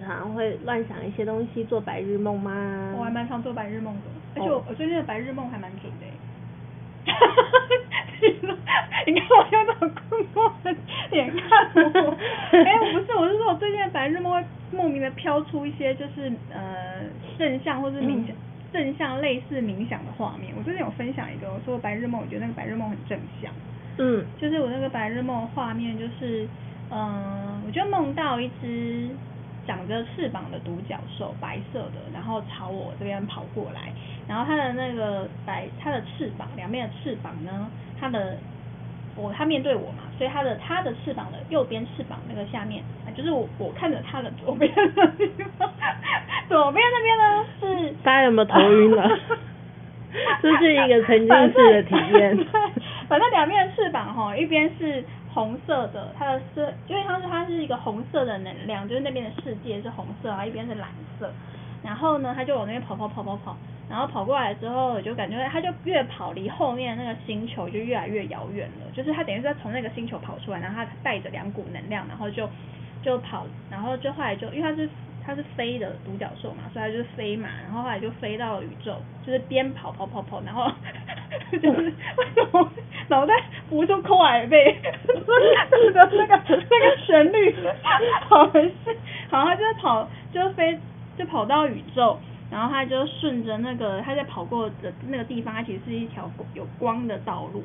常会乱想一些东西，做白日梦吗？我还蛮常做白日梦的，而且我我最近的白日梦还蛮准的欸。你看我用那种困惑的脸看我，不是，我是说我最近的白日梦会莫名的飘出一些就是呃正向或是冥想、正向类似冥想的画面。我最近有分享一个，我说我白日梦，我觉得那个白日梦很正向。嗯就是我那个白日梦的画面，就是，嗯、我就梦到一只长着翅膀的独角兽，白色的，然后朝我这边跑过来，然后它的那个白，它的翅膀两边的翅膀呢，它的我它面对我嘛，所以它的它的翅膀的右边翅膀那个下面，啊就是我我看着它的左边的地方，左边那边呢是大家有没有头晕了 这是一个沉浸式的体验对，反正两边的翅膀哈，一边是红色的，它的色，因为它是它是一个红色的能量，就是那边的世界是红色，然后一边是蓝色。然后呢，它就往那边跑跑跑跑跑，然后跑过来之后，我就感觉它就越跑离后面那个星球就越来越遥远了，就是它等于是在从那个星球跑出来，然后它带着两股能量，然后就就跑，然后就后来就因为它是它是飞的独角兽嘛，所以它就是飞嘛，然后后来就飞到了宇宙，就是边跑跑跑跑，然后 就是为什么脑袋浮出空海背的那个那个旋律，好没事，好，它就是跑就飞就跑到宇宙。然后它就顺着那个它在跑过的那个地方，它其实是一条有光的道路，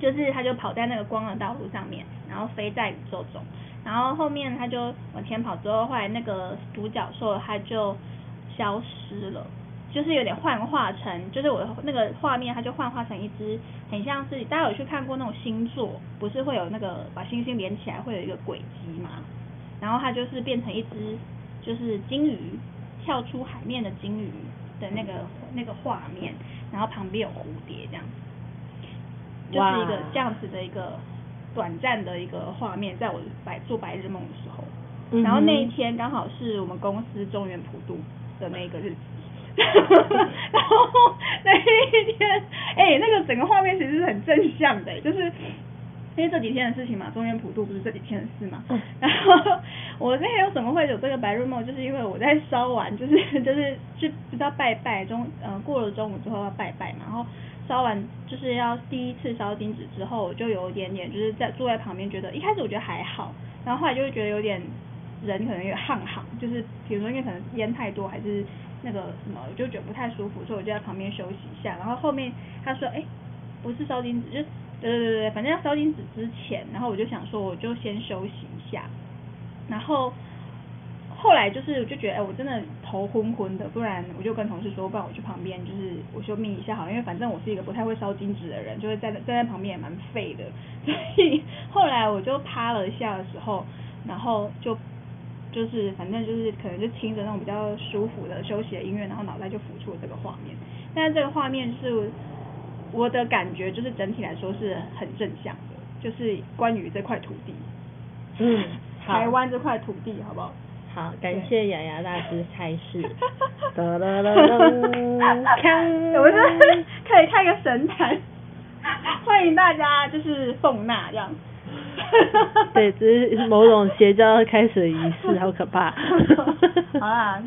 就是它就跑在那个光的道路上面，然后飞在宇宙中。然后后面他就往前跑之后，后来那个独角兽他就消失了，就是有点幻化成，就是我那个画面它就幻化成一只很像是大家有去看过那种星座，不是会有那个把星星连起来会有一个轨迹嘛？然后它就是变成一只就是金鱼跳出海面的金鱼的那个那个画面，然后旁边有蝴蝶这样子，就是一个这样子的一个短暂的一个画面，在我白做白日梦的时候，嗯然后那一天刚好是我们公司中原普渡的那个日子。然后那一天，哎、那个整个画面其实是很正向的、就是因为这几天的事情嘛，中原普渡不是这几天的事嘛。嗯然后我那天为什么会有这个白日梦，就是因为我在烧完，就是就是去不知道拜拜中，呃，过了中午之后要拜拜嘛，然后烧完就是要第一次烧金纸之后，我就有一点点就是在坐在旁边，觉得一开始我觉得还好，然后后来就会觉得有点人可能有点汗汗，就是比如说因为可能烟太多还是那个什么，我就觉得不太舒服，所以我就在旁边休息一下。然后后面他说，哎、不是烧金纸，就对对对对，反正要烧金纸之前，然后我就想说我就先休息一下，然后后来就是我就觉得，哎、我真的头昏昏的，不然我就跟同事说，不然我去旁边就是我休眯一下好了，因为反正我是一个不太会烧金纸的人，就会在站在旁边也蛮废的，所以后来我就趴了一下的时候，然后就就是反正就是可能就听着那种比较舒服的休息的音乐，然后脑袋就浮出了这个画面。但是这个画面是我的感觉，就是整体来说是很正向的，就是关于这块土地，嗯，台湾这块土地，好不好？好，感谢雅雅大师开示。哒哒哒哒，锵！我们是可以开个神坛，欢迎大家就是奉纳这样。对，这是某种邪教开始的仪式，好可怕。好啦，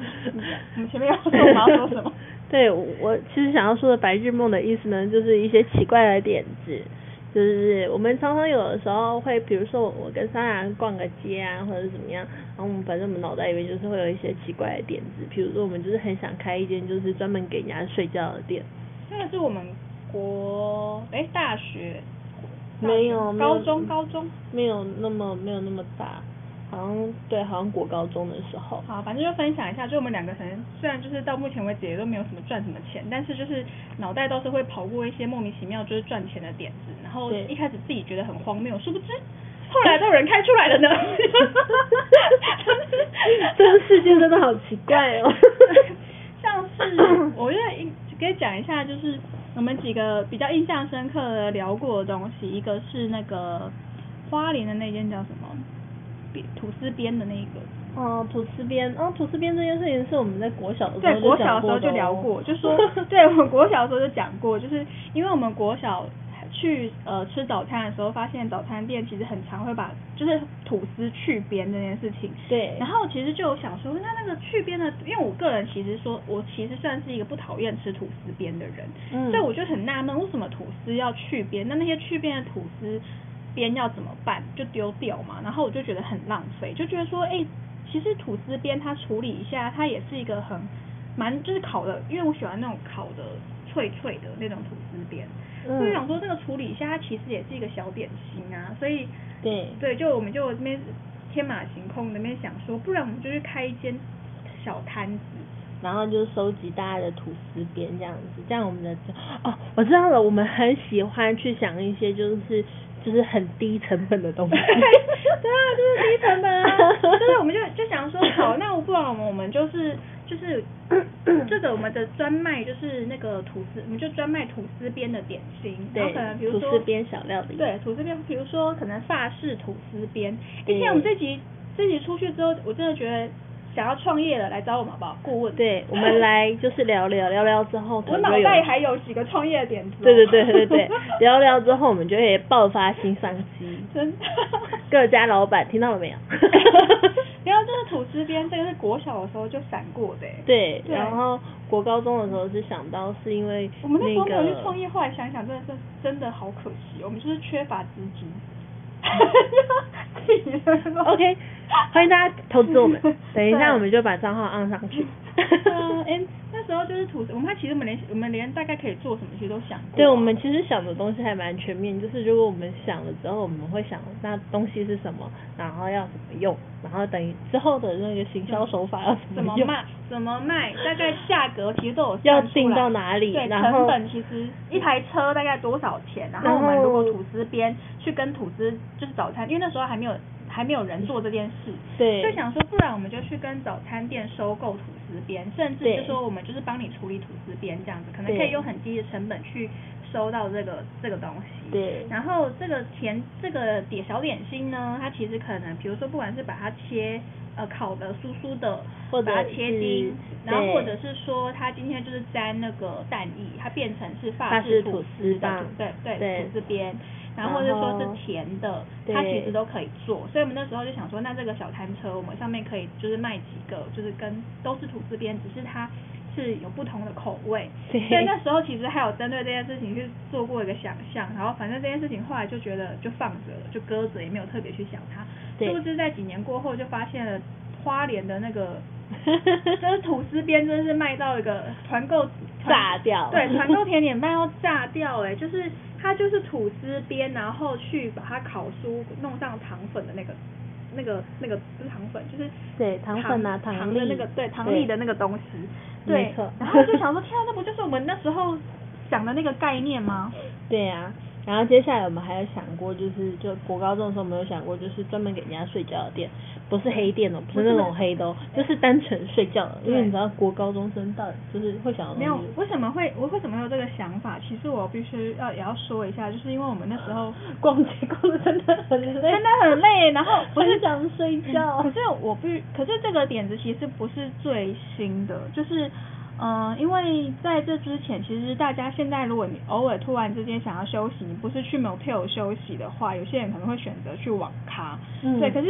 我们前面要说我们要说什么？对，我其实想要说的白日梦的意思呢，就是一些奇怪的点子，就是我们常常有的时候会，比如说我我跟莎雅逛个街啊，或者是怎么样，然后我们反正我们脑袋里面就是会有一些奇怪的点子，比如说我们就是很想开一间就是专门给人家睡觉的店，那个是我们国哎大学？没有高中高中。没有那么没有那么大，好像对，好像国高中的时候，好，反正就分享一下，就我们两个可能虽然就是到目前为止也都没有什么赚什么钱，但是就是脑袋倒是会跑过一些莫名其妙就是赚钱的点子，然后一开始自己觉得很荒谬，殊不知后来都有人开出来了呢。这个世界真的好奇怪哦。像是我觉得应可以讲一下，就是我们几个比较印象深刻的聊过的东西，一个是那个花莲的那间叫什么，边吐司边的那个。哦，吐司边，哦，吐司边这件事情是我们在国小的时对，候国就讲过的小的时候就聊哦过，就说，对我们国小的时候就讲过，就是因为我们国小去呃吃早餐的时候，发现早餐店其实很常会把就是吐司去边这件事情。对然后其实就有想说，那那个去边的，因为我个人其实说，我其实算是一个不讨厌吃吐司边的人，嗯所以我就很纳闷，为什么吐司要去边？那那些去边的吐司边要怎么办？就丢掉嘛？然后我就觉得很浪费，就觉得说，哎、其实吐司边它处理一下，它也是一个很蛮就是烤的，因为我喜欢那种烤的脆脆的那种吐司边，嗯所以想说这个处理一下，它其实也是一个小点心啊，所以对对，就我们就那边天马行空那边想说，不然我们就去开一间小摊子，然后就收集大家的吐司边这样子，这样我们的哦，我知道了，我们很喜欢去想一些就是就是很低成本的东西。对啊，就是低成本啊，就是我们就就想说，好，那我不然我们我们就是就是 这个我们的专卖就是那个吐司，我们就专卖吐司边的点心，然后对可能比如说吐司边小料理对，吐司边，比如说可能法式吐司边，而且我们这集这集出去之后，我真的觉得想要创业的来找我们好不好？顾问，对，我们来就是聊聊聊聊之后，我脑袋还有几个创业的点子、哦。对对对对对，聊聊之后我们就会爆发新商机。真的。各家老板听到了没有？然后这个土司边，这个是国小的时候就闪过的欸。对，对然后国高中的时候是想到是因为我们那时候没有去个创业，后来想想，真的是真的好可惜，我们就是缺乏资金。OK，欢迎大家投资我们。等一下我们就把账号按上去。嗯，哎、那时候就是吐司，我们其实我们连我们连大概可以做什么，其实都想过啊、对，我们其实想的东西还蛮全面，就是如果我们想了之后，我们会想那东西是什么，然后要怎么用，然后等于之后的那个行销手法要怎么用，么卖，怎么卖，大概价格其实都有要定到哪里对，然成本其实一台车大概多少钱，然后我们如果后吐司边去跟吐司就是早餐，因为那时候还没有还没有人做这件事，对。就想说不然我们就去跟早餐店收购吐司边，甚至对。就说我们就是帮你处理吐司边这样子，可能可以用很低的成本去收到这个这个东西。对。然后这个甜这个点小点心呢，它其实可能比如说不管是把它切呃烤的酥酥的，或者把它切丁，然后或者是说它今天就是沾那个蛋液，它变成是法法式式吐司的对对。吐司边。然后或者说是甜的，它其实都可以做，所以我们那时候就想说，那这个小摊车我们上面可以就是卖几个，就是跟都是吐司边，只是它是有不同的口味。对所以那时候其实还有针对这件事情去做过一个想象，然后反正这件事情后来就觉得就放着了，就搁着，也没有特别去想它。对殊不知在几年过后就发现了花莲的那个。就是吐司边真的是卖到一个团购炸掉对，团购甜点卖到炸掉哎、就是它就是吐司边，然后去把它烤酥弄上糖粉的那个那个那个不是糖粉，就是对糖粉啊糖的那个对糖粒的那个东西，对，然后就想说，天啊，那不就是我们那时候想的那个概念吗？对啊，然后接下来我们还有想过，就是就国高中的时候，我们有想过，就是专门给人家睡觉的店，不是黑店哦，不是那种黑的哦，就是单纯睡觉的，因为你知道国高中生到就是会想要没有，为什么会我为什么会有这个想法？其实我必须要也要说一下，就是因为我们那时候 逛街逛的真的很累，真的很累，然后 不是想睡觉。可是我必，可是这个点子其实不是最新的，就是，嗯、因为在这之前，其实大家现在如果你偶尔突然之间想要休息，你不是去 motel 休息的话，有些人可能会选择去网咖，嗯对，可是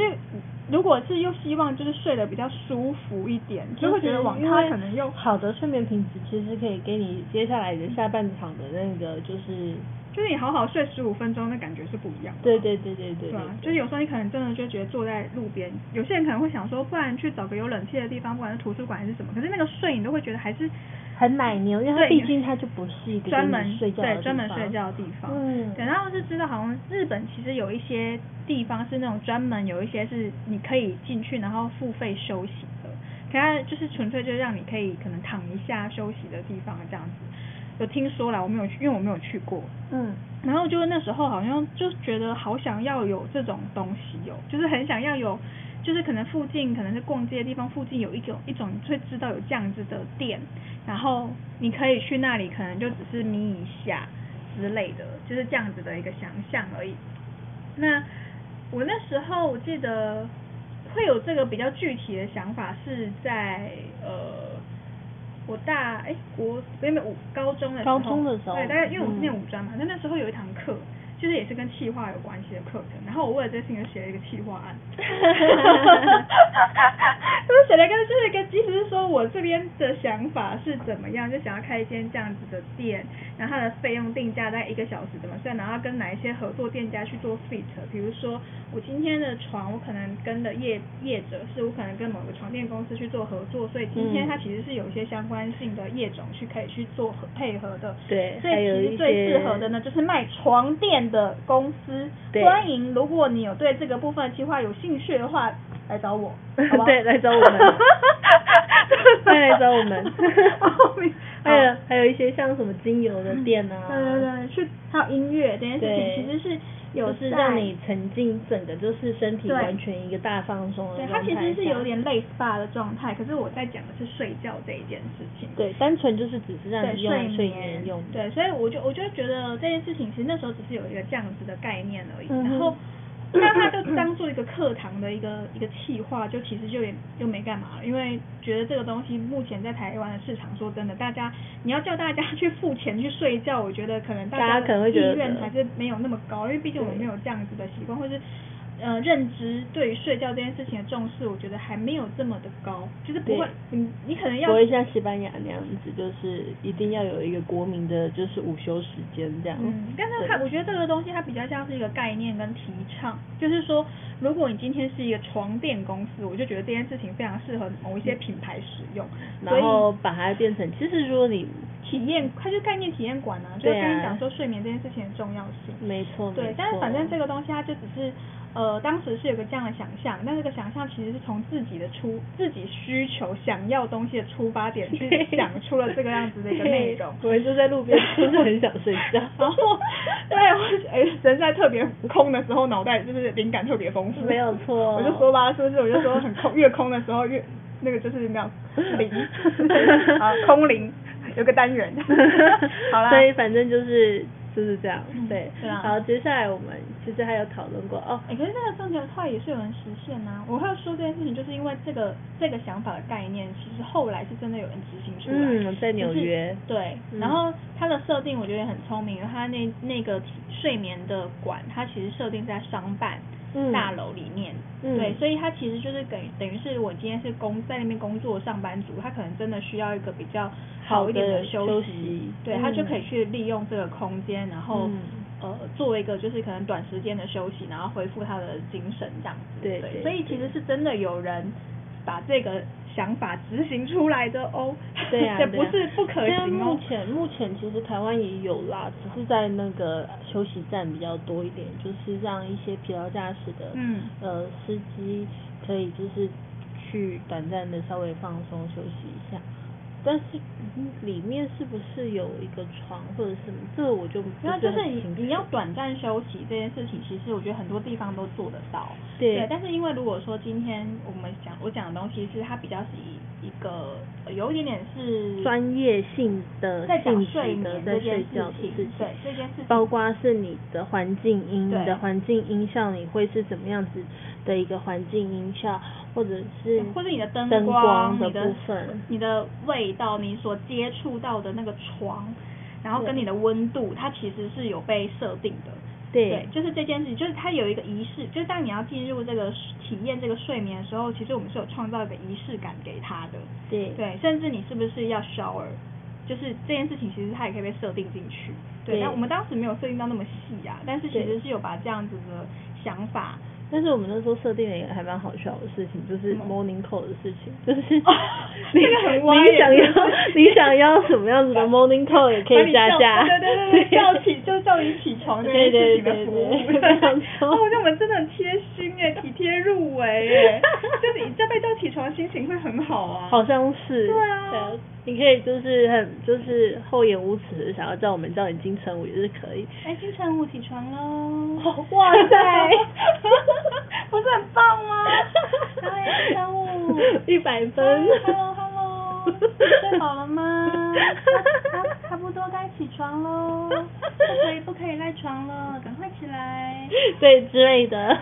如果是又希望就是睡得比较舒服一点，就会觉得网咖可能又好的睡眠品质，其实可以给你接下来的下半场的那个就是，就是你好好睡十五分钟，那感觉是不一样的。对对对对对？就是有时候你可能真的就觉得坐在路边，有些人可能会想说，不然去找个有冷气的地方，不管是图书馆还是什么，可是那个睡你都会觉得还是很奶牛，因为它毕竟它就不是一个给专门睡觉专门地方睡觉的地方。嗯对，然后是知道好像日本其实有一些地方是那种专门有一些是你可以进去然后付费休息的，可它就是纯粹就是让你可以可能躺一下休息的地方这样子。有听说啦，我没有去，因为我没有去过。嗯，然后就是那时候好像就觉得好想要有这种东西哦，就是很想要有，就是可能附近可能是逛街的地方附近有一种一种你会知道有这样子的店，然后你可以去那里，可能就只是眯一下之类的，就是这样子的一个想象而已。那我那时候我记得会有这个比较具体的想法是在呃。我大哎国没有五高中的时候，高中的时候对，大概因为我是念嗯五专嘛，那、那时候有一堂课，就是也是跟企划有关系的课程，然后我为了这事情就写了一个企划案，就是写了一个就是一个意思是说我这边的想法是怎么样，就想要开一间这样子的店，然后它的费用定价在一个小时怎么算，然后跟哪一些合作店家去做 fit，比如说我今天的床，我可能跟的业业者是我可能跟某个床垫公司去做合作，所以今天嗯它其实是有一些相关性的业种去可以去做合配合的。对所以其实最些适合的呢，就是卖床垫的公司。对欢迎，如果你有对这个部分的计划有兴趣的话，来找我，好不好 对来找我们 快来找我们 还有还有一些像什么精油的店啊，对对对，去还有音乐这件事情其实是有是让你沉浸整个就是身体完全一个大放松的对，它其实是有点类 SPA 的状态，可是我在讲的是睡觉这一件事情。对，单纯就是只是让对你用睡眠。眠用。对，所以我就我就觉得这件事情其实那时候只是有一个这样子的概念而已，嗯然后 那他就当做一个课堂的一个一个企划，就其实就也就没干嘛了，因为觉得这个东西目前在台湾的市场，说真的，大家你要叫大家去付钱去睡觉，我觉得可能大大家可能意愿还是没有那么高，因为毕竟我们没有这样子的习惯，或是。呃，认知对于睡觉这件事情的重视，我觉得还没有这么的高，就是不会，你你可能要不会像西班牙那样子，就是一定要有一个国民的，就是午休时间这样。嗯，但是对它，我觉得这个东西它比较像是一个概念跟提倡，就是说，如果你今天是一个床垫公司，我就觉得这件事情非常适合某一些品牌使用，所然后把它变成，其实如果你体验，它就概念体验馆啊，就对啊跟你讲说睡眠这件事情的重要性。没错，对，但是反正这个东西它就只是，呃，当时是有个这样的想象，但这个想象其实是从自己的出自己需求想要东西的出发点去想出了这个样子的一个内容。我们就在路边真的很想睡觉，然后，对我哎，人在特别空的时候，脑袋就是灵感特别丰富。没有错我就说吧，是不是？我就说很空，越空的时候越那个就是没有灵啊，空灵有个单元。好啦，所以反正就是就是这样，嗯对。对啊。好，接下来我们其实还有讨论过哦，哎、可是那个正确的话也是有人实现呐、我会说这件事情，就是因为这个这个想法的概念，其实后来是真的有人执行出来。嗯在纽约。就是对，嗯。然后它的设定我觉得也很聪明，因为它那那个睡眠的馆，它其实设定在商办。嗯大楼里面。嗯对，所以他其实就是等于等于是我今天是工在那边工作上班族，他可能真的需要一个比较好一点的休休息对、嗯他就可以去利用这个空间，然后。嗯呃，作为一个就是可能短时间的休息，然后恢复他的精神这样子。对对所以其实是真的有人把这个想法执行出来的哦。对啊，不是不可行哦。前目前其实台湾也有啦，只是在那个休息站比较多一点，就是让一些疲劳驾驶的嗯呃司机可以就是去短暂的稍微放松休息一下。但是嗯里面是不是有一个床或者什么？这个我就不那就是你要短暂休息这件事情，其实我觉得很多地方都做得到。对。但是因为如果说今天我们讲我讲的东西是它比较是以一个呃有一点点是专业性的在讲性睡质的在睡觉的事情，对这件事情。包括是你的环境音，你的环境音效，你会是怎么样子的一个环境音效，或者是或者你的灯灯光、的你的部分，你的味道、你所接触到的那个床，然后跟你的温度，它其实是有被设定的。对就是这件事情，就是它有一个仪式，就是当你要进入这个体验这个睡眠的时候，其实我们是有创造一个仪式感给他的。对对，甚至你是不是要 shower，就是这件事情，其实它也可以被设定进去。对，对但我们当时没有设定到那么细啊，但是其实是有把这样子的想法但是我们那时候设定了一个还蛮好笑的事情，就是 morning call 的事情，就是哦你想要 你想要什么样子的 morning call 也可以加价，对对对对，叫起就叫你起床这件事情的服务。对对对对没有错哦，那我们真的很贴心哎，体贴入微哎，就是你这被叫起床，心情会很好啊。好像是。对啊你可以就是很就是厚颜无耻的想要叫我们叫你金城武也是可以。哎，金城武起床喽！哇塞 不是很棒吗？嗨，金城武，一百分 Hello Hello，睡好了吗？差差不多该起床喽，不可以不可以赖床了，赶快起来。对之类的。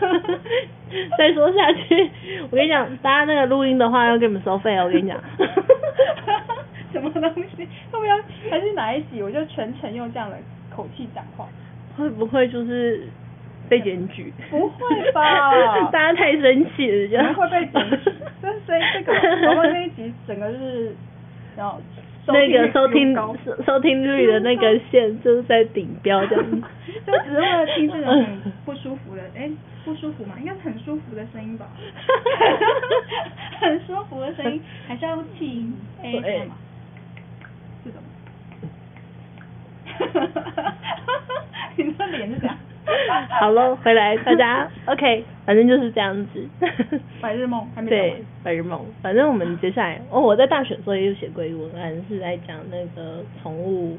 再说下去，我跟你讲，大家那个录音的话要给你们收费哦，我跟你讲。什么东西？要不要还是哪一集我就全程用这样的口气讲话？会不会就是被检举？不会吧 大家太生气了，这样可能会被检举。这所以这个然后那一集整个就是，然后那个收听收收听率的那个线就是在顶标这样子。就只是为了听这种很不舒服的，哎、不舒服嘛，应该是很舒服的声音吧，很舒服的声音，还是要听哎对什么嘛？这种。你的脸是这样。好喽，回来大家 OK，反正就是这样子。白日梦还没完对，白日梦。反正我们接下来，哦，我在大学的时候也有写过一个文案，是在讲那个宠物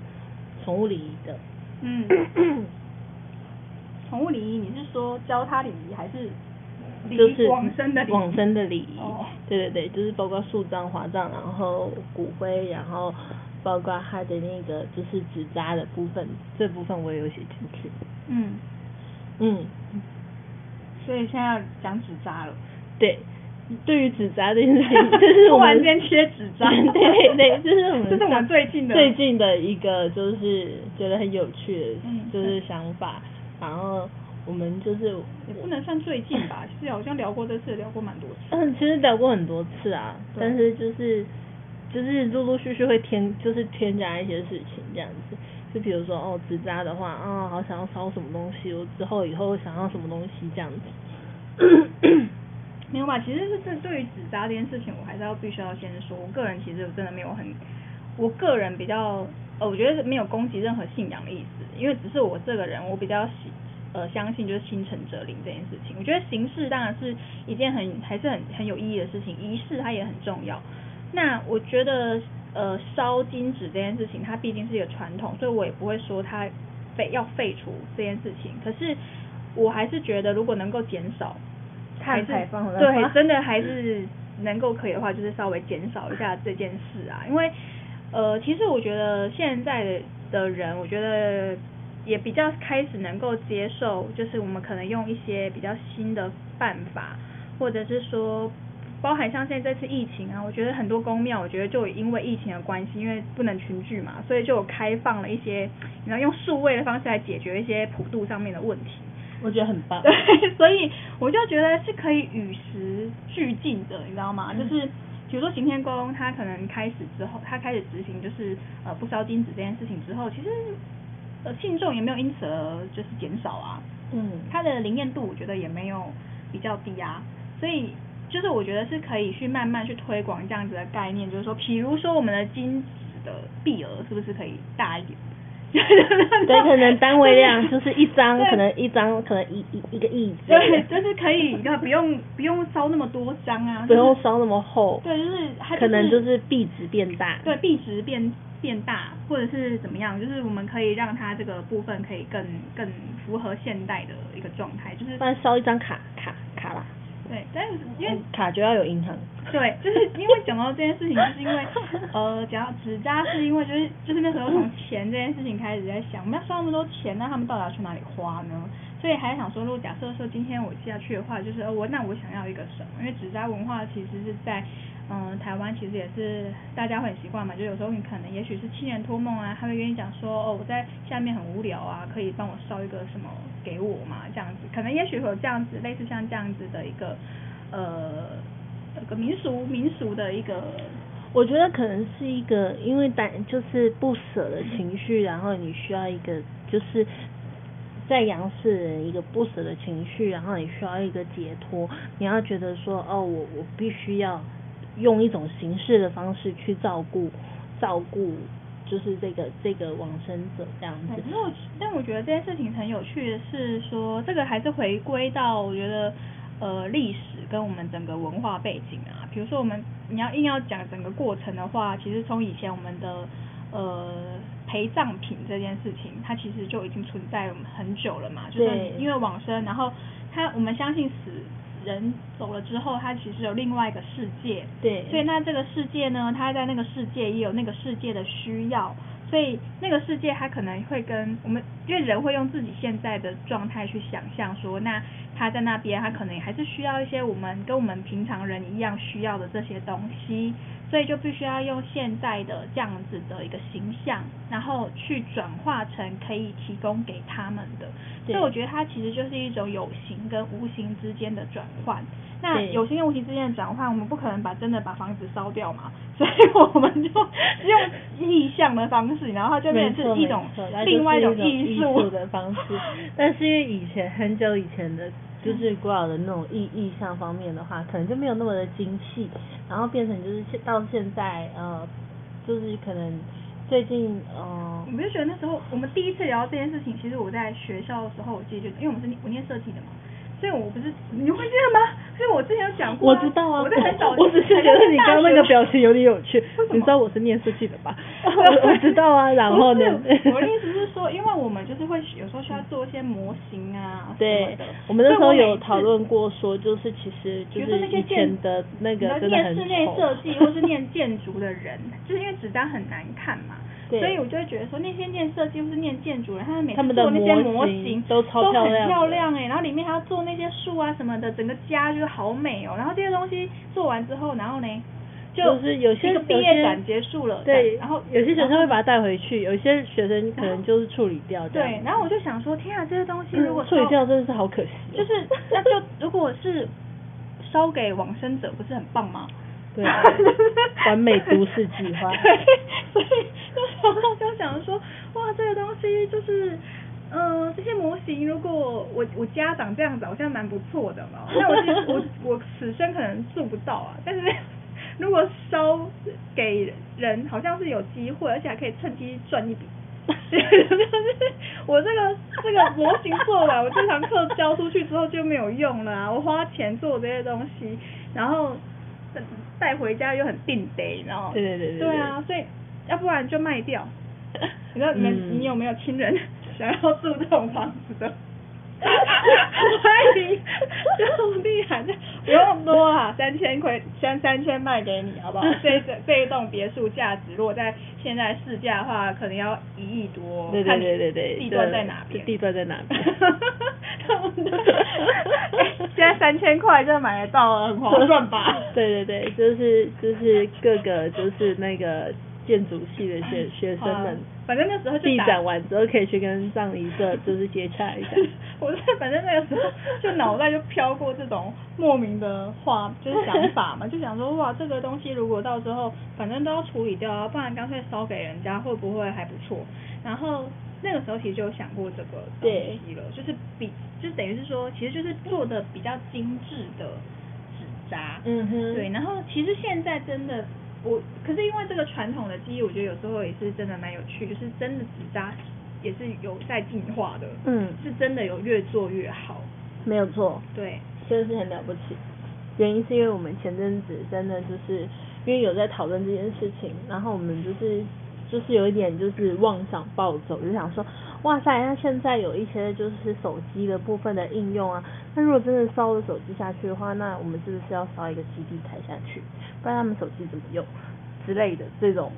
宠物礼仪的。嗯，宠物礼仪，你是说教它礼仪还是就是往生的礼仪？往生的礼仪。哦对对对，就是包括树葬、华葬，然后骨灰，然后包括它的那个就是纸扎的部分，这部分我也有写进去。嗯，嗯，所以现在要讲纸扎了。对。对于纸扎这件事情，这是我们 突然间缺纸扎 对对对，这是我们这是我们最近的最近的一个就是觉得很有趣的，嗯就是想法。然后我们就是也不能算最近吧，其实好像聊过这次，聊过蛮多次。嗯，其实聊过很多次啊，但是就是就是陆陆续续会添，就是添加一些事情这样子。就比如说哦，纸扎的话，啊、好想要烧什么东西，我之后以后想要什么东西这样子。没有吧？其实是这对于纸扎这件事情，我还是要必须要先说，我个人其实真的没有很，我个人比较呃，我觉得没有攻击任何信仰的意思，因为只是我这个人，我比较喜呃相信就是心诚则灵这件事情。我觉得形式当然是一件很还是很很有意义的事情，仪式它也很重要。那我觉得呃烧金纸这件事情，它毕竟是一个传统，所以我也不会说它废要废除这件事情。可是我还是觉得，如果能够减少。还是碳排放的对，真的还是能够可以的话，就是稍微减少一下这件事啊，因为呃，其实我觉得现在的的人，我觉得也比较开始能够接受，就是我们可能用一些比较新的办法，或者是说。包含像现在这次疫情啊，我觉得很多宫庙，我觉得就因为疫情的关系，因为不能群聚嘛，所以就有开放了一些，你知道用数位的方式来解决一些普渡上面的问题。我觉得很棒。对，所以我就觉得是可以与时俱进的，你知道吗？嗯就是比如说行天宫，它可能开始之后，它开始执行就是呃不烧金纸这件事情之后，其实呃信众也没有因此而就是减少啊，嗯，它的灵验度我觉得也没有比较低啊，所以就是我觉得是可以去慢慢去推广这样子的概念，就是说，比如说我们的金纸的币额是不是可以大一点？对，可能单位量就是一张，可能一张，可能一一一个亿对，就是可以，那不用不用烧那么多张啊，不用烧那么厚，对，就是它可能就是币值变大。对币值变变大，或者是怎么样，就是我们可以让它这个部分可以更更符合现代的一个状态，就是不然烧一张卡卡对，但是因为卡就要有银行。对，就是因为讲到这件事情，就是因为 呃，讲到纸扎，是因为就是就是那时候从钱这件事情开始在想，我们要烧那么多钱，那他们到底要去哪里花呢？所以还想说，如果假设说今天我下去的话，就是呃我那我想要一个什么？因为纸扎文化其实是在嗯、呃台湾其实也是大家会很习惯嘛，就有时候你可能也许是亲人托梦啊，他会跟你讲说哦我在下面很无聊啊，可以帮我烧一个什么给我嘛这样子，可能也许会有这样子类似像这样子的一个呃。有个民俗民俗的一个，我觉得可能是一个因为单就是不舍的情绪，然后你需要一个就是在阳世人一个不舍的情绪，然后你需要一个解脱，你要觉得说哦，我我必须要用一种形式的方式去照顾照顾，就是这个这个往生者这样子。那我但我觉得这件事情很有趣的是说，这个还是回归到我觉得呃历史跟我们整个文化背景啊，比如说我们你要硬要讲整个过程的话，其实从以前我们的呃陪葬品这件事情，它其实就已经存在很久了嘛，就是因为往生，然后它我们相信死人走了之后，他其实有另外一个世界，对，所以那这个世界呢，他在那个世界也有那个世界的需要，所以那个世界他可能会跟我们，因为人会用自己现在的状态去想象说，那他在那边，他可能还是需要一些我们跟我们平常人一样需要的这些东西，所以就必须要用现在的这样子的一个形象，然后去转化成可以提供给他们的。所以我觉得它其实就是一种有形跟无形之间的转换。那有形跟无形之间的转换，我们不可能把真的把房子烧掉嘛，所以我们就用意象的方式，然后它就变成是一种另外一种艺术的方式。但是因为以前很久以前的，就是古老的那种意意象方面的话，可能就没有那么的精细，然后变成就是现到现在呃，就是可能最近呃我不是觉得那时候我们第一次聊到这件事情，其实我在学校的时候，我记得就因为我们是念我念设计的嘛，所以我不是你会这样吗？所以我之前有讲过、我知道啊，我在很早，我只是觉得你刚刚那个表情有点有趣你知道我是念设计的吧？我 我知道啊，然后呢？我的意思是说，因为我们就是会有时候需要做一些模型啊什对么的，我们那时候有讨论过，说就是其实就是以那些建前的那个真的很念室内设计或是念建筑的人，就是因为纸张很难看嘛，对所以我就会觉得说那些念设计或是念建筑人，他们每次做那些模模型型都超漂很亮漂亮哎、然后里面还要做那些树啊什么的，整个家就是好美哦、然后这些东西做完之后，然后呢，就是有些毕业展结束了，对，然后有些学生会把它带回去，有些学生可能就是处理掉。对，然后我就想说，天啊，这些东西嗯如果处理掉真的是好可惜哦。就是那就如果是烧给往生者，不是很棒吗？对啊 完美都市计划对，所以那时候就想说，哇，这个东西就是。呃，这些模型如果我我家长这样子，好像蛮不错的嘛。那我 我我此生可能做不到啊，但是如果烧给人，好像是有机会，而且还可以趁机赚一笔。就是我这个这个模型做完，我这堂课教出去之后就没有用了啊！我花钱做这些东西，然后带回家又很定得，你知道吗？对对对对对对啊，所以要不然就卖掉。你知道你们、嗯你有没有亲人想要住这种房子的？欢迎兄弟喊价，不用多啊，三千块，三三千卖给你，好不好？这一这这一栋别墅价值，如果在现在市价的话，可能要一亿多。对对对对对，地段在哪边？地段在哪边？哎 现在三千块就买得到了，很划算吧？对对对，就是就是各个就是那个建筑系的学学生们啊，反正那时候就展完之后可以去跟葬仪社就是接洽一下。我是反正那个时候就脑袋就飘过这种莫名的话，就是想法嘛，就想说哇，这个东西如果到时候反正都要处理掉啊，不然干脆烧给人家会不会还不错？然后那个时候其实就有想过这个东西了，就是比就等于是说，其实就是做的比较精致的纸扎，嗯哼对，然后其实现在真的。我可是因为这个传统的记忆，我觉得有时候也是真的蛮有趣，就是真的纸扎也是有在进化的，嗯。是真的有越做越好，没有错，对，真的是很了不起。原因是因为我们前阵子真的就是因为有在讨论这件事情，然后我们就是就是有一点就是妄想暴走，就想说，哇塞，那现在有一些就是手机的部分的应用啊，那如果真的烧了手机下去的话，那我们是不是要烧一个基地台下去，不然他们手机怎么用之类的这种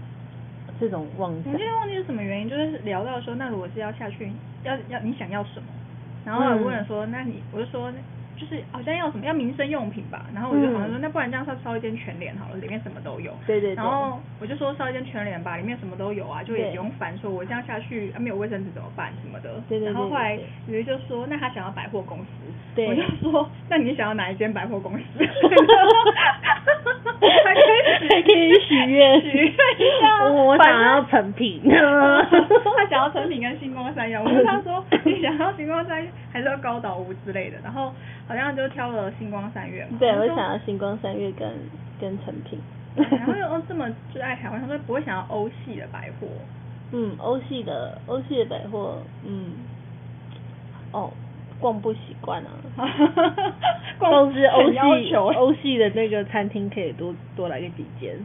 这种忘记我。记得忘记是什么原因，就是聊到说，那如果是要下去，要要你想要什么？然后我问了说，那你我就说，就是好像要什么要民生用品吧，然后我就好像说，嗯那不然这样烧烧一间全联好了，里面什么都有。对对对然后我就说烧一间全联吧，里面什么都有啊，就也不用烦说我这样下去啊没有卫生纸怎么办什么的。对对对然后后来对鱼就说，那他想要百货公司。对我就说，那你想要哪一间百货公司？还可以还可以许愿许愿一下。我想要成品。他想要成品跟星光三样，我跟他说，想要星光三月，还是要高岛屋之类的，然后好像就挑了星光三月嘛。对，我想要星光三月跟跟成品。然后又哦这么就爱台湾，他说不会想要欧系的百货。嗯，欧系的欧系的百货，嗯，哦，逛不习惯啊。光是欧系求欧系的那个餐厅可以多多来个几间，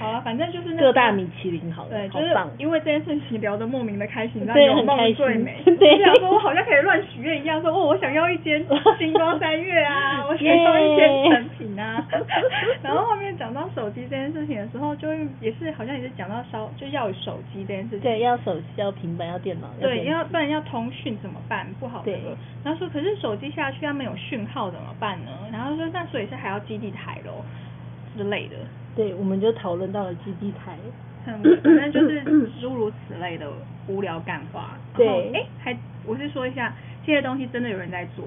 好了，反正就是那个各大米其林好了，对，就是。因为这件事情聊得莫名的开心，对很开心最美。对就想说我好像可以乱许愿一样，说哦，我想要一间星光三月啊，我想要一间成品啊。然后后面讲到手机这件事情的时候，就也是好像也是讲到烧就要手机这件事情。对，要手机、要平板、要电脑。对，要不然要通讯怎么办？不好对的。然后说，可是手机下去它没有讯号怎么办呢？然后说，那所以是还要基地台咯之类的。对，我们就讨论到了基地台。很反正就是诸如此类的无聊干话。对哎，还我是说一下，这些东西真的有人在做，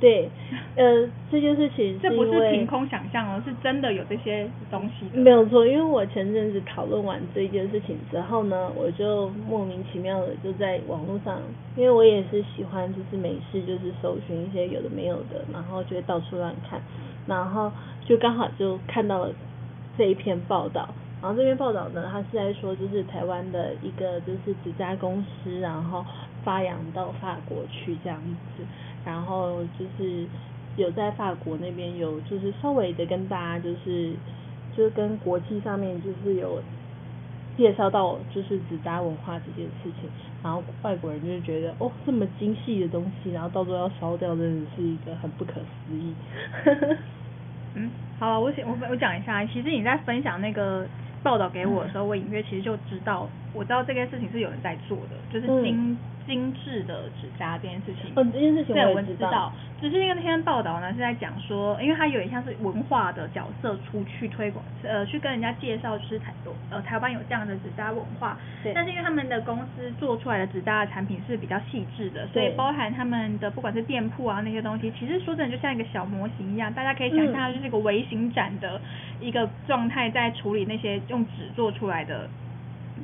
对，呃，这件事情这不是凭空想象哦，是真的有这些东西。没有错，因为我前阵子讨论完这件事情之后呢，我就莫名其妙的就在网络上，因为我也是喜欢就是没事就是搜寻一些有的没有的，然后就会到处乱看，然后就刚好就看到了这一篇报道。然后这篇报道呢，他是在说，就是台湾的一个就是纸扎公司，然后发扬到法国去这样子，然后就是有在法国那边有就是稍微的跟大家就是就是跟国际上面就是有介绍到就是纸扎文化这件事情，然后外国人就觉得哦这么精细的东西，然后到最后要烧掉，真的是一个很不可思议。嗯，好了，我想我我讲一下，其实你在分享那个报道给我的时候，我隐约其实就知道，我知道这件事情是有人在做的，就是嗯精、致的纸扎这件事情。哦这件事情对，我我也知道，只是因为那天报道呢是在讲说，因为它有点像是文化的角色出去推广，呃，去跟人家介绍，就是台呃台湾有这样的纸扎文化。对但是因为他们的公司做出来的纸扎的产品是比较细致的，所以包含他们的不管是店铺啊那些东西，其实说真的就像一个小模型一样，大家可以想象它就是一个微型展的一个状态，在处理那些用纸做出来的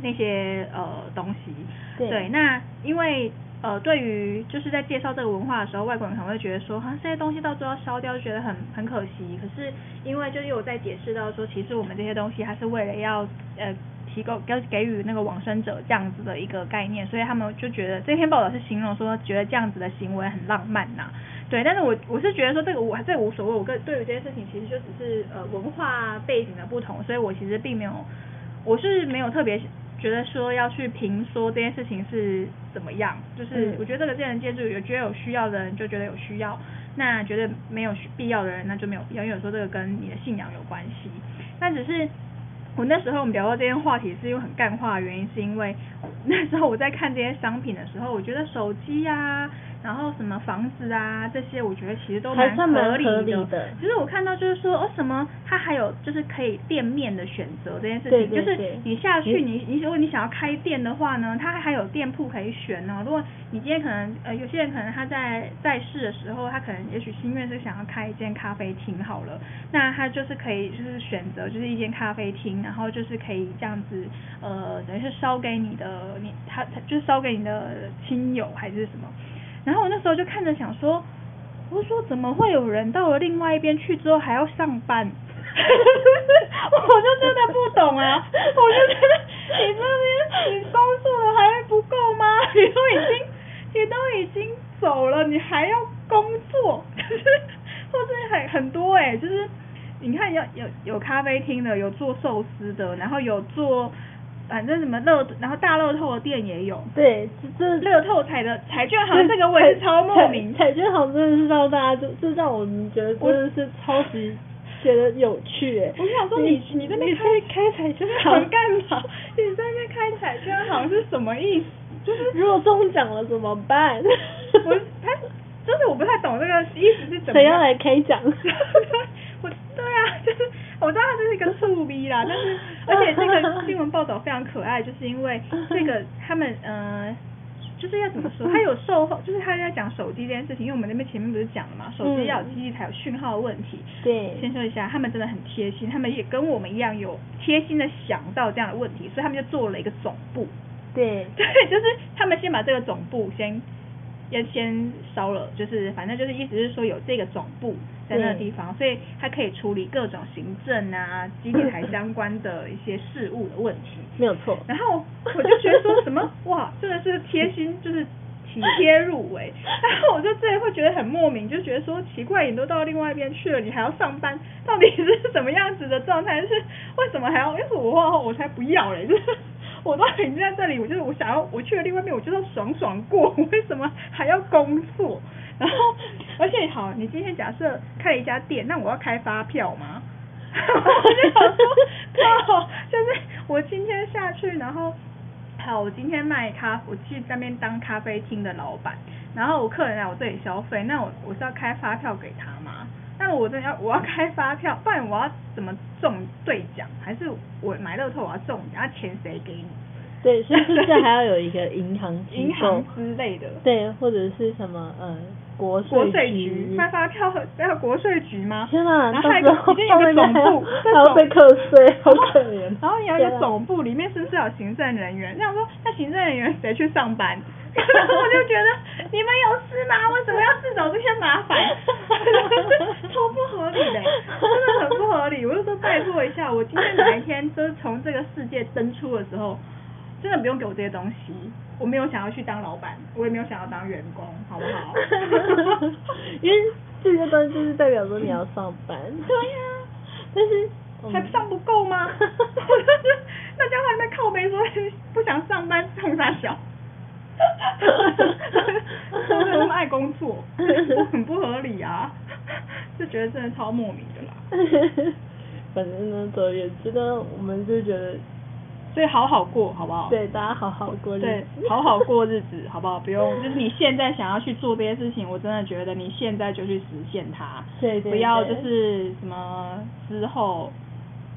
那些呃东西。对那因为呃，对于就是在介绍这个文化的时候，外国人可能会觉得说，哈，这些东西到最后烧掉，就觉得很很可惜。可是因为就是有在解释到说，其实我们这些东西还是为了要呃提供给给予那个往生者这样子的一个概念，所以他们就觉得这篇报道是形容说，觉得这样子的行为很浪漫呐、对，但是我我是觉得说这个我这无所谓，我跟对于这件事情其实就只是呃文化背景的不同，所以我其实并没有，我是没有特别觉得说要去评说这件事情是怎么样，就是嗯我觉得这个见仁见智，有觉得有需要的人就觉得有需要，那觉得没有需必要的人那就没有必要，因为有时候这个跟你的信仰有关系，那只是。我那时候我们聊到这件话题是因为很干话的原因，是因为那时候我在看这些商品的时候，我觉得手机啊，然后什么房子啊这些，我觉得其实都蛮还算合理的其实我看到就是说，哦什么，它还有就是可以店面的选择这件事情，就是你下去你你你如果你想要开店的话呢，它还有店铺可以选哦。如果你今天可能呃有些人可能他在在世的时候，他可能也许心愿是想要开一间咖啡厅好了，那他就是可以就是选择就是一间咖啡厅，然后就是可以这样子呃等于是烧给你的你他他就是烧给你的亲友还是什么。然后我那时候就看着想说，我说怎么会有人到了另外一边去之后还要上班？我就真的不懂啊！我就觉得你这边你工作的还不够吗？你都已经你都已经走了，你还要工作？就是或者很很多哎、就是你看有有有咖啡厅的，有做寿司的，然后有做反正什么乐，然后大乐透的店也有。对，这这乐透彩的彩券行这个我也是超莫名，彩彩券行真的是让大家就就让我们觉得真的是超级觉得有趣哎。我就想说你你这边你开开彩券行行干嘛？你在那边开彩券行是什么意思？就是如果中奖了怎么办？我他就是我不太懂这个意思是怎么样。谁要来开奖？我对啊，就是我知道他就是一个醋逼啦，但是而且这个新闻报道非常可爱，就是因为这个他们呃。就是要怎么说？他有售后，就是他在讲手机这件事情，因为我们那边前面不是讲了嘛，手机要有基地才有讯号的问题。对先说一下，他们真的很贴心，他们也跟我们一样有贴心的想到这样的问题，所以他们就做了一个总部。对 对，就是他们先把这个总部先要先烧了，就是反正就是意思是说有这个总部在那个地方，所以它可以处理各种行政啊、基地台相关的一些事务的问题。没有错。然后我就觉得说什么哇，真的是贴心，就是体贴入微。然后我就自己会觉得很莫名，就觉得说奇怪，你都到另外一边去了，你还要上班，到底是什么样子的状态？是为什么还要？因为我我才不要嘞，就是。我都已经在这里，我就是我想要我去了另外一边，我就是要爽爽过，我为什么还要工作？然后，而且好，你今天假设开了一家店，那我要开发票吗？我就想说，靠，就是我今天下去，然后好，我今天卖咖，我去那边当咖啡厅的老板，然后我客人来我这里消费，那我我是要开发票给他？那我真的要我要开发票，不然我要怎么中兑奖？还是我买乐透我要中，然后钱谁给你？对，所以是不是还要有一个银行 银行之类的？对，或者是什么呃国税局发发票要国税局吗？天哪，然后还有一个总部，还要被课税，好可怜。然后你要一个总部，里面是不是有行政人员？那我说，那行政人员谁去上班？我就觉得你们有事吗？为什么要自找这些麻烦？超不合理的，真的很不合理。我就说拜托一下，我今天哪一天就是从这个世界登出的时候，真的不用给我这些东西。我没有想要去当老板，我也没有想要当员工，好不好？因为这些东西就是代表说你要上班。对呀，但是还上不够吗？大家还在靠背说不想上班，冲啥小？怎么那么爱工作？很不合理啊！就觉得真的超莫名的啦。反正呢，总而言之呢，我们就觉得，所以好好过，好不好？对，大家好好过日子。对，好好过日子，好不好？不用，就是你现在想要去做这些事情，我真的觉得你现在就去实现它。对对。不要就是什么之后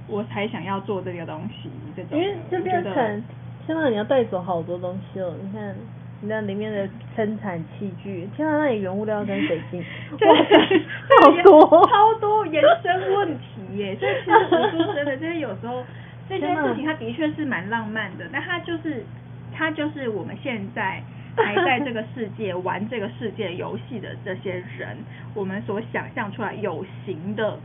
我才想要做这个东西这种。因为就变成。天哪，你要带走好多东西哦！你看，你那里面的生产器具，天哪，那里原物料跟水晶，哇，好多，超多延伸问题耶！所以其实我说真的，就是有时候这件事情，它的确是蛮浪漫的，但它就是，它就是我们现在还在这个世界玩这个世界游戏的这些人，我们所想象出来有形的，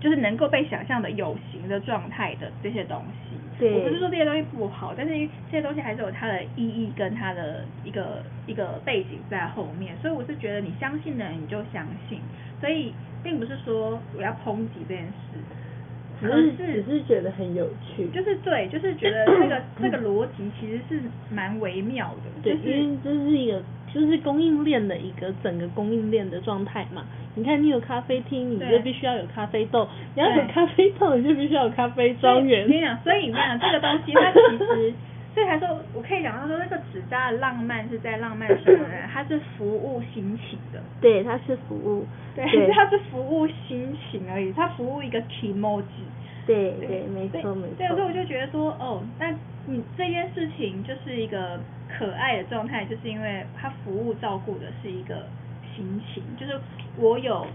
就是能够被想象的有形的状态的这些东西。我不是说这些东西不好，但是这些东西还是有它的意义跟它的一个一个背景在后面，所以我是觉得你相信的人你就相信，所以并不是说我要抨击这件事，只是只是觉得很有趣，就是对，就是觉得 这个这个逻辑其实是蛮微妙的，对，因为这是一个就是供应链的一个整个供应链的状态嘛。你看，你有咖啡厅，你就必须要有咖啡豆；你要有咖啡豆，你就必须要有咖啡庄园。我跟你讲，所以你看这个东西，它其实，所以才说，我可以讲到说，那个纸扎的浪漫是在浪漫什么呢？它是服务心情的。对，它是服务。对，它是服务心情而已，它服务一个 emoji。对对，没错没错。对，所以我就觉得说，哦，那你这件事情就是一个可爱的状态，就是因为它服务照顾的是一个。心情就是我有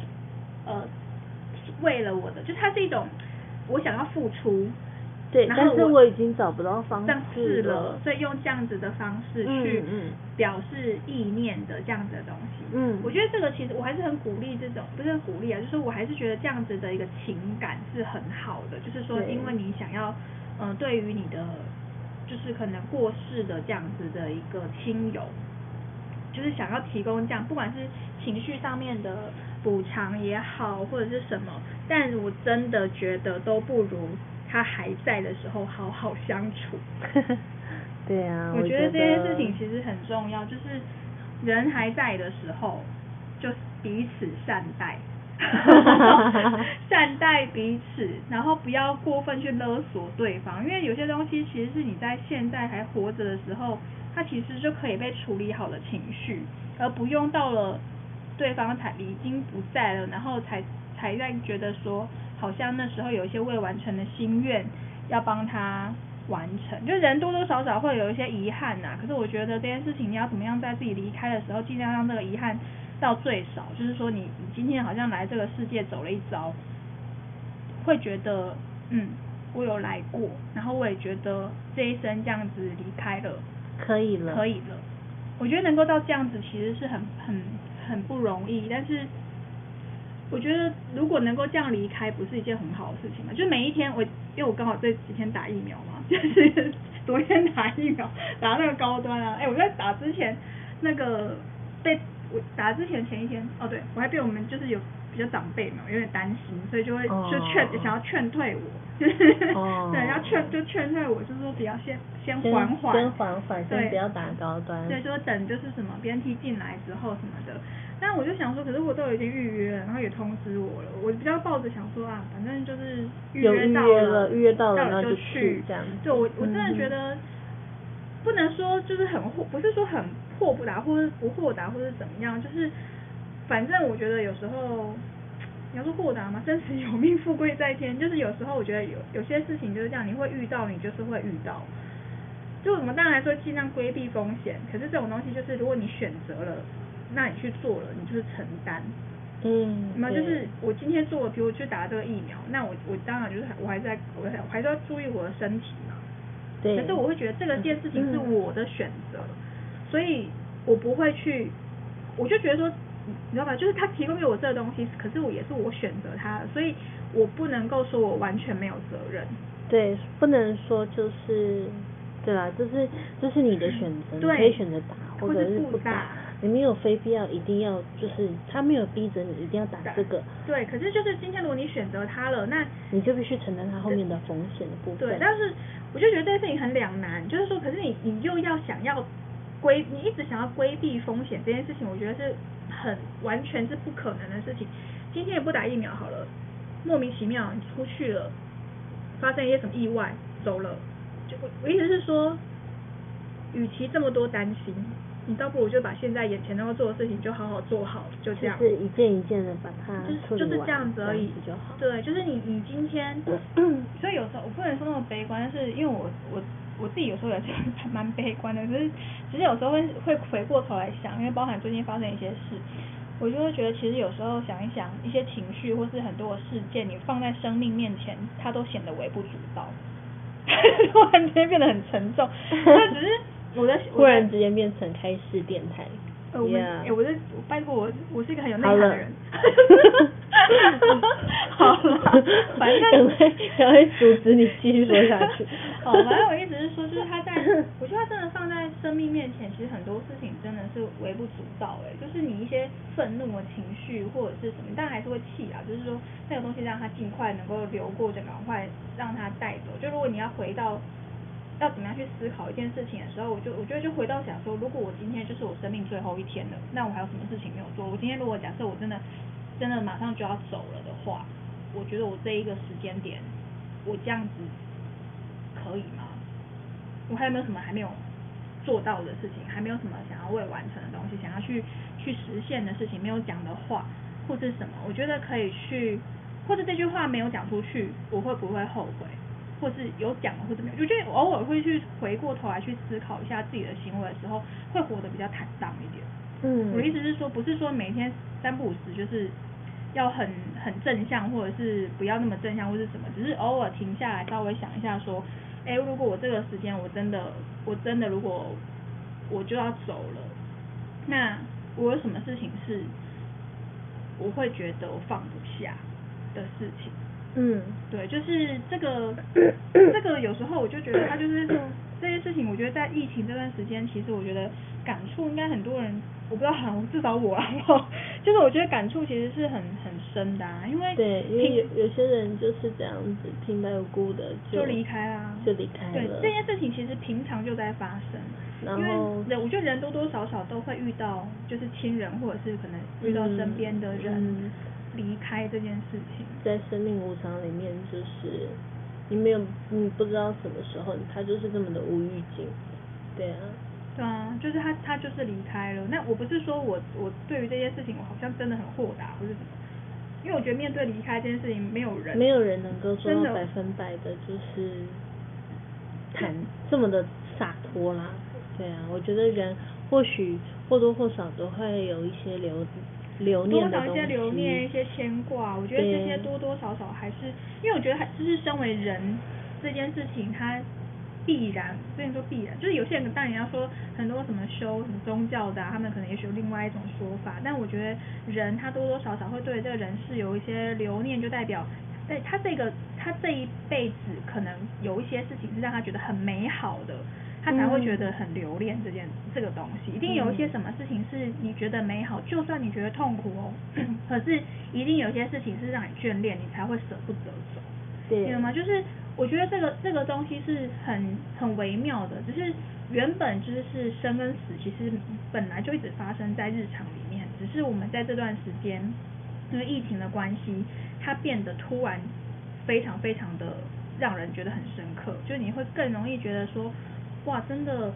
呃为了我的，就它是一种我想要付出，对，但是我已经找不到方式了，所以用这样子的方式去表示意念的这样子的东西。嗯，我觉得这个其实我还是很鼓励这种，不是很鼓励啊，就是我还是觉得这样子的一个情感是很好的，就是说因为你想要嗯对于你的就是可能过世的这样子的一个亲友。就是想要提供这样，不管是情绪上面的补偿也好，或者是什么，但我真的觉得都不如他还在的时候好好相处。对啊，我觉得这件事情其实很重要，就是人还在的时候，就彼此善待，善待彼此，然后不要过分去勒索对方，因为有些东西其实是你在现在还活着的时候。他其实就可以被处理好的情绪，而不用到了对方才已经不在了，然后才才在觉得说，好像那时候有一些未完成的心愿要帮他完成。就人多多少少会有一些遗憾呐，可是我觉得这件事情你要怎么样在自己离开的时候，尽量让这个遗憾到最少。就是说，你你今天好像来这个世界走了一遭，会觉得嗯，我有来过，然后我也觉得这一生这样子离开了。可以了，可以了，我觉得能够到这样子其实是很很很不容易，但是我觉得如果能够这样离开，不是一件很好的事情嘛？就每一天我，因为我刚好这几天打疫苗嘛，就是昨天打疫苗，打那个高端啊，哎，我在打之前那个被我打之前前一天，哦，对我还被我们就是有比较长辈嘛，有点担心，所以就会就劝想要劝退我，就是 对要劝就劝退我，就是说比较先先缓缓，先缓缓，先不要打高端，对，说等就是什么 BNT 进来之后什么的。但我就想说，可是我都已经预约了，然后也通知我了，我比较抱着想说啊，反正就是预约到了，预约到了就去这样。对，我我真的觉得不能说就是很豁，不是说很豁不达，或者不豁达，或者怎么样，就是反正我觉得有时候你要说豁达嘛，生死有命，富贵在天，就是有时候我觉得有有些事情就是这样，你会遇到，你就是会遇到。就我们当然来说尽量规避风险，可是这种东西就是如果你选择了。那你去做了，你就是承担，嗯，那么就是我今天做了，比如去打这个疫苗，那我我当然就是我还在，我还还是要注意我的身体嘛，对，可是我会觉得这个件事情是我的选择，所以我不会去，我就觉得说，你知道吧，就是他提供给我这个东西，可是我也是我选择他，所以我不能够说我完全没有责任，对，不能说就是，对啦，就是就是你的选择，你可以选择打或者是不打。你没有非必要一定要，就是他没有逼着你一定要打这个。对，可是就是今天如果你选择他了，那你就必须承担他后面的风险的部分。对，但是我就觉得这件事情很两难，就是说，可是你你又要想要规，你一直想要规避风险这件事情，我觉得是很完全是不可能的事情。今天也不打疫苗好了，莫名其妙你出去了，发生一些什么意外走了，就我我意思是说，与其这么多担心。你倒不如就把现在眼前能够做的事情就好好做好，就这样。就是一件一件的把它就就是这样子而已就好。对，就是你你今天，所以有时候我不能说那么悲观，但是因为我我我自己有时候也是 还蛮悲观的，可是只是有时候会会回过头来想，因为包含最近发生一些事，我就会觉得其实有时候想一想一些情绪或是很多的事件，你放在生命面前，它都显得微不足道，突然间变得很沉重，那只是。我的忽然之间变成开市电台，呃，我们，哎，我是拜托我，我是一个很有内涵的人，好了，反正赶快赶快阻止你继续说下去。好，反正我意思是说，就是他在，我觉得他真的放在生命面前，其实很多事情真的是微不足道，哎，就是你一些愤怒的情绪或者是什么，但还是会气啊，就是说那个东西让他尽快能够流过，就赶快让他带走。就如果你要回到。要怎么样去思考一件事情的时候，我就我觉得就回到想说，如果我今天就是我生命最后一天了，那我还有什么事情没有做？我今天如果假设我真的真的马上就要走了的话，我觉得我这一个时间点，我这样子可以吗？我还有没有什么还没有做到的事情？还没有什么想要未完成的东西？想要去去实现的事情没有讲的话，或是什么？我觉得可以去，或者这句话没有讲出去，我会不会后悔？或是有讲或怎么样，我觉得偶尔会去回过头来去思考一下自己的行为的时候，会活得比较坦荡一点。嗯，我的意思是说，不是说每天三不五时就是要很很正向，或者是不要那么正向，或是什么，只是偶尔停下来稍微想一下，说，哎，如果我这个时间我真的我真的如果我就要走了，那我有什么事情是我会觉得我放不下的事情？嗯，对，就是这个，这个有时候我就觉得他就是这些事情，我觉得在疫情这段时间，其实我觉得感触应该很多人，我不知道 好像至少我啊，就是我觉得感触其实是很很深的，因为对，因为有有些人就是这样子平白无故的就离开啦，就离开了。对，这件事情其实平常就在发生，然后人我觉得人多多少少都会遇到，就是亲人或者是可能遇到身边的人。离开这件事情，在生命无常里面，就是你没有，你不知道什么时候，他就是这么的无预警，对啊，对啊，就是他他就是离开了。那我不是说我我对于这件事情我好像真的很豁达或是怎么，因为我觉得面对离开这件事情，没有人没有人能够做到百分百的，就是坦这么的洒脱啦，对啊，我觉得人或许或多或少都会有一些留。留念多少一些留念，一些牵挂，我觉得这些多多少少还是，因为我觉得还就是身为人这件事情，它必然，不能说必然，就是有些人当然要说很多什么修什么宗教的、啊，他们可能也许有另外一种说法，但我觉得人他多多少少会对这个人是有一些留念，就代表，哎，他这个他这一辈子可能有一些事情是让他觉得很美好的，他才会觉得很留恋这件、这个东西，一定有一些什么事情是你觉得美好，就算你觉得痛苦哦，可是一定有一些事情是让你眷恋，你才会舍不得走，对，懂吗？就是我觉得这个这个东西是很很微妙的，只是原本就是生跟死，其实本来就一直发生在日常里面，只是我们在这段时间因为疫情的关系，它变得突然非常非常的让人觉得很深刻，就你会更容易觉得说，哇，真的。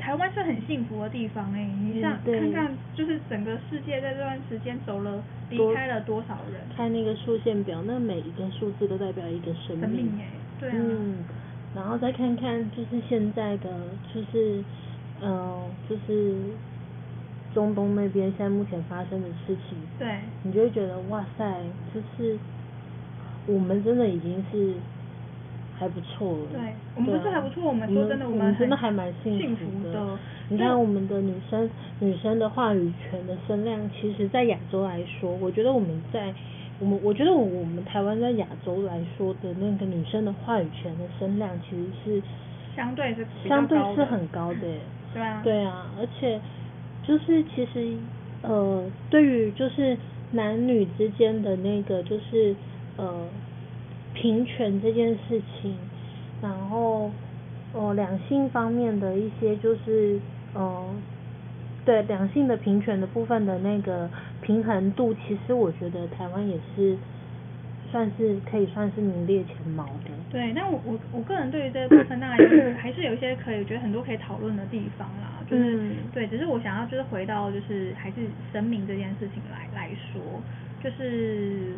台湾是很幸福的地方哎、你像嗯看看，就是整个世界在这段时间走了离开了多少人，看那个数线表，那每一个数字都代表一个生生命哎、对啊，嗯，然后再看看就是现在的，就是，呃，就是中东那边现在目前发生的事情，对，你就会觉得哇塞，就是我们真的已经是还不错。了。对我们不是啊。还不错我们说真的我我们真的还蛮幸幸福福的。你看我们的女生女生的话语权的声量，其实在亚洲来说，我觉得我们在我们我觉得我我们台湾在亚洲来说的那个女生的话语权的声量，其实是相对是相对是很高的。对啊，对啊，而且就是其实呃，对于就是男女之间的那个就是呃平权这件事情，然后呃两性方面的一些就是呃对两性的平权的部分的那个平衡度，其实我觉得台湾也是算是可以算是名列前茅的。对，那我我我个人对于这个部分，当然就是还是有一些可以，我觉得很多可以讨论的地方啦。就是、嗯对，只是我想要就是回到就是还是生命这件事情来来说，就是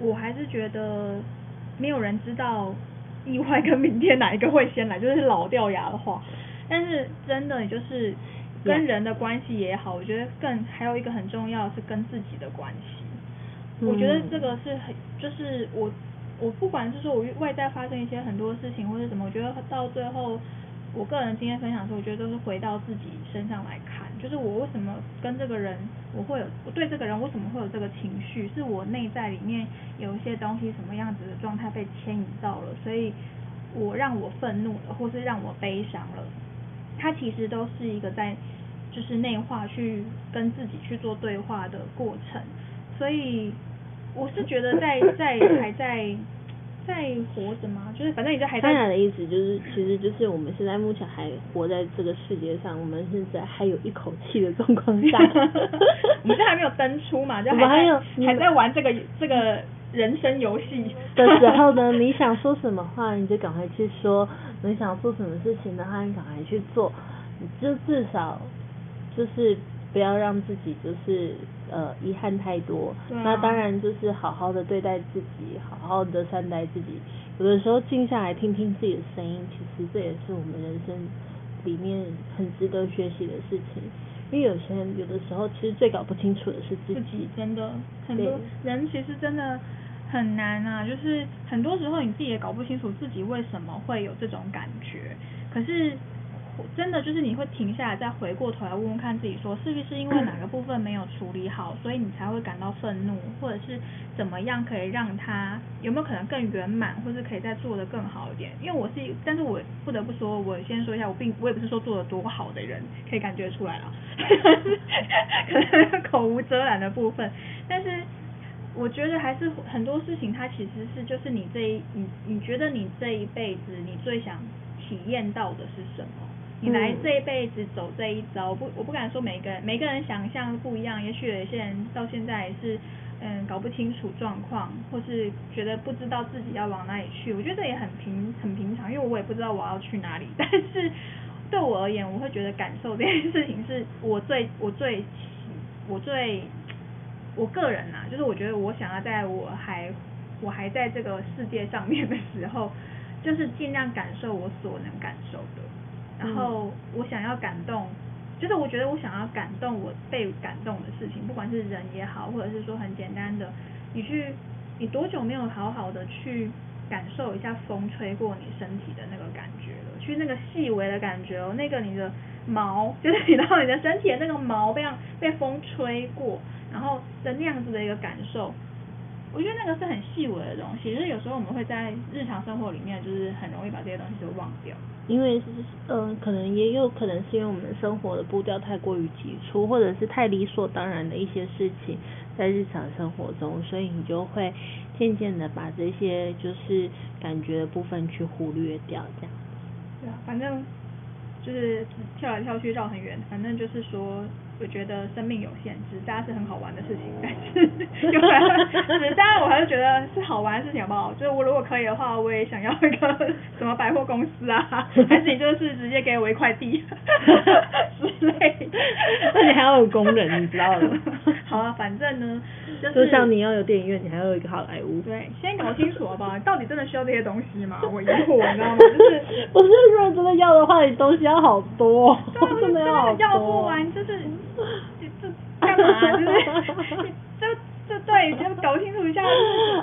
我还是觉得没有人知道意外跟明天哪一个会先来，就是老掉牙的话。但是真的，就是跟人的关系也好，我觉得更还有一个很重要的是跟自己的关系。我觉得嗯这个是很，就是我我不管是说我外在发生一些很多事情或者什么，我觉得到最后，我个人经验分享的时候，我觉得都是回到自己身上来看，就是我为什么跟这个人，我会有我对这个人为什么会有这个情绪，是我内在里面有一些东西什么样子的状态被牵引到了，所以我让我愤怒了，或是让我悲伤了，它其实都是一个在就是内化去跟自己去做对话的过程，所以我是觉得在在还在在活着吗？就是反正你在还在当然的意思就是，其实就是我们现在目前还活在这个世界上，我们现在还有一口气的状况下。我们现在还没有登出嘛，就还还有在还在玩这个这个人生游戏的时候呢，你想说什么话你就赶快去说，你想做什么事情的话你赶快去做，你就至少就是不要让自己就是呃遗憾太多。啊那当然就是好好的对待自己，好好的善待自己。有的时候静下来听听自己的声音，其实这也是我们人生里面很值得学习的事情。因为有些人有的时候其实最搞不清楚的是自己自己己，真的很多人其实真的很难啊，就是很多时候你自己也搞不清楚自己为什么会有这种感觉，可是真的就是你会停下来再回过头来问问看自己说，是不是因为哪个部分没有处理好，所以你才会感到愤怒，或者是怎么样可以让它有没有可能更圆满，或是可以再做得更好一点？因为我是，但是我不得不说，我先说一下，我并我也不是说做的多好的人，可以感觉出来了，可能口无遮拦的部分，但是。我觉得还是很多事情，它其实是就是你这一你你觉得你这一辈子你最想体验到的是什么？你来这一辈子走这一遭，不我不敢说每个人每个人想象不一样，也许有些人到现在也是嗯搞不清楚状况，或是觉得不知道自己要往哪里去。我觉得这也很平很平常，因为我也不知道我要去哪里，但是对我而言，我会觉得感受这件事情是我最我最我最我个人呐、就是我觉得我想要在我还我还在这个世界上面的时候，就是尽量感受我所能感受的，然后我想要感动，就是我觉得我想要感动我被感动的事情，不管是人也好，或者是说很简单的，你去你多久没有好好的去感受一下风吹过你身体的那个感觉了，去那个细微的感觉哦，那个你的毛，就是你到你的身体的那个毛被被风吹过，然后的那样子的一个感受。我觉得那个是很细微的东西，就是有时候我们会在日常生活里面，就是很容易把这些东西都忘掉。因为是嗯，可能也有可能是因为我们生活的步调太过于急促，或者是太理所当然的一些事情，在日常生活中，所以你就会渐渐的把这些就是感觉的部分去忽略掉，这样。对啊，反正就是跳来跳去绕很远，反正就是说。我觉得生命有限，纸扎是很好玩的事情，但是，纸扎我还是觉得是好玩的事情，好不好？就是我如果可以的话，我也想要一个什么百货公司啊，还是你就是直接给我一块地 之类。那你还要有工人，你知道的。好啊，反正呢，就像你要有电影院，你还要有一个好莱坞。对，先搞清楚好不好？到底真的需要这些东西吗？我疑惑，你知道吗？就是不是，如果真的要的话，你东西要好多，真的要要不完就是。这这干嘛？就是 这这对，就搞清楚一下，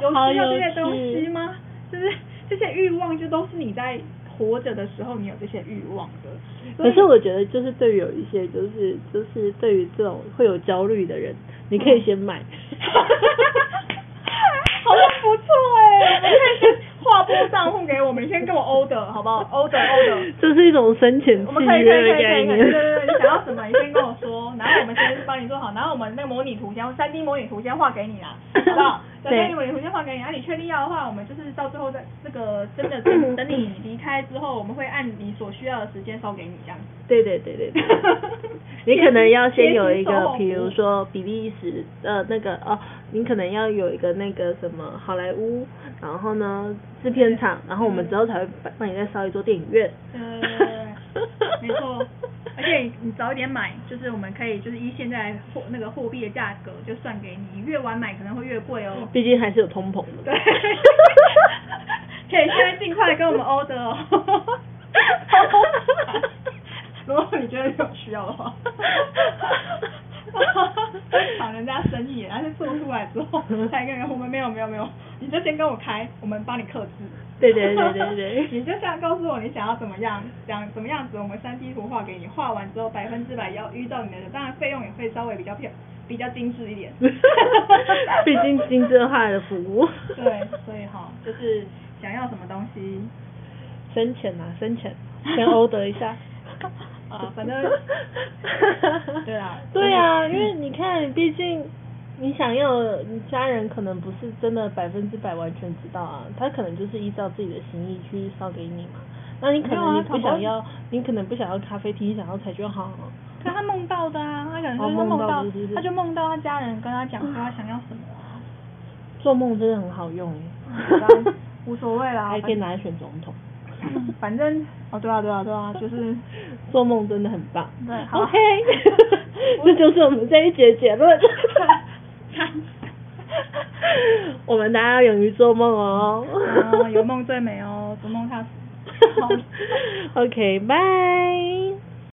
有需要这些东西吗？就是这些欲望，就都是你在活着的时候，你有这些欲望的。可是我觉得，就是对于有一些，就是就是对于这种会有焦虑的人，你可以先买。好像不错哎，你可以先划拨账户给我们，你先跟我 order 好不好？order order，这是一种深浅契约的概念。对对对，你想要什么，你先跟我说，然后我们先帮你做好，然后我们那个模拟图先三 D 模拟图先画给你啦，好不好？三 D 模拟图先画给你，啊，你确定要的话，我们就是到最后在这个真的等 等你离开之后，我们会按你所需要的时间烧给你这样子。对对对对对。你可能要先有一个，比如说比利时呃那个哦，你可能要有一个那个什么好莱坞，然后呢制片厂，然后我们之后才会帮帮你再烧一座电影院。对，没错，而且你早一点买，就是我们可以就是依现在货那个货币的价格就算给你，越晚买可能会越贵哦。毕竟还是有通膨的。对。可以现在尽快跟我们 order 哦。如果你觉得有需要的话，抢人家生意，而且做出来之后才跟人我们没有没有没有，你就先跟我开，我们帮你克制。对对对对对。你就像告诉我你想要怎么样，想怎么样子，我们三 D 图画给你，画完之后百分之百要遇到你的，当然费用也会稍微比较偏比较精致一点。毕竟精致化的服务。对，所以哈，就是想要什么东西，深浅啊，深浅，先 order 一下。啊，反正，对啊，对啊，因为你看，毕竟你想要你家人可能不是真的百分之百完全知道啊，他可能就是依照自己的心意去烧给你嘛。那你可能你不想要，你可能不想要咖啡厅，想要才就好。可他梦到的啊，他可能就是梦到，他就梦到他家人跟他讲说他想要什么。做梦真的很好用，无所谓啦，还可以拿来选总统。反正哦，对啊，对啊，对啊，就是 做梦真的很棒。对，OK，这就是我们这一节结论。我们大家要勇于做梦哦。有梦最美哦，做梦踏实。OK，拜。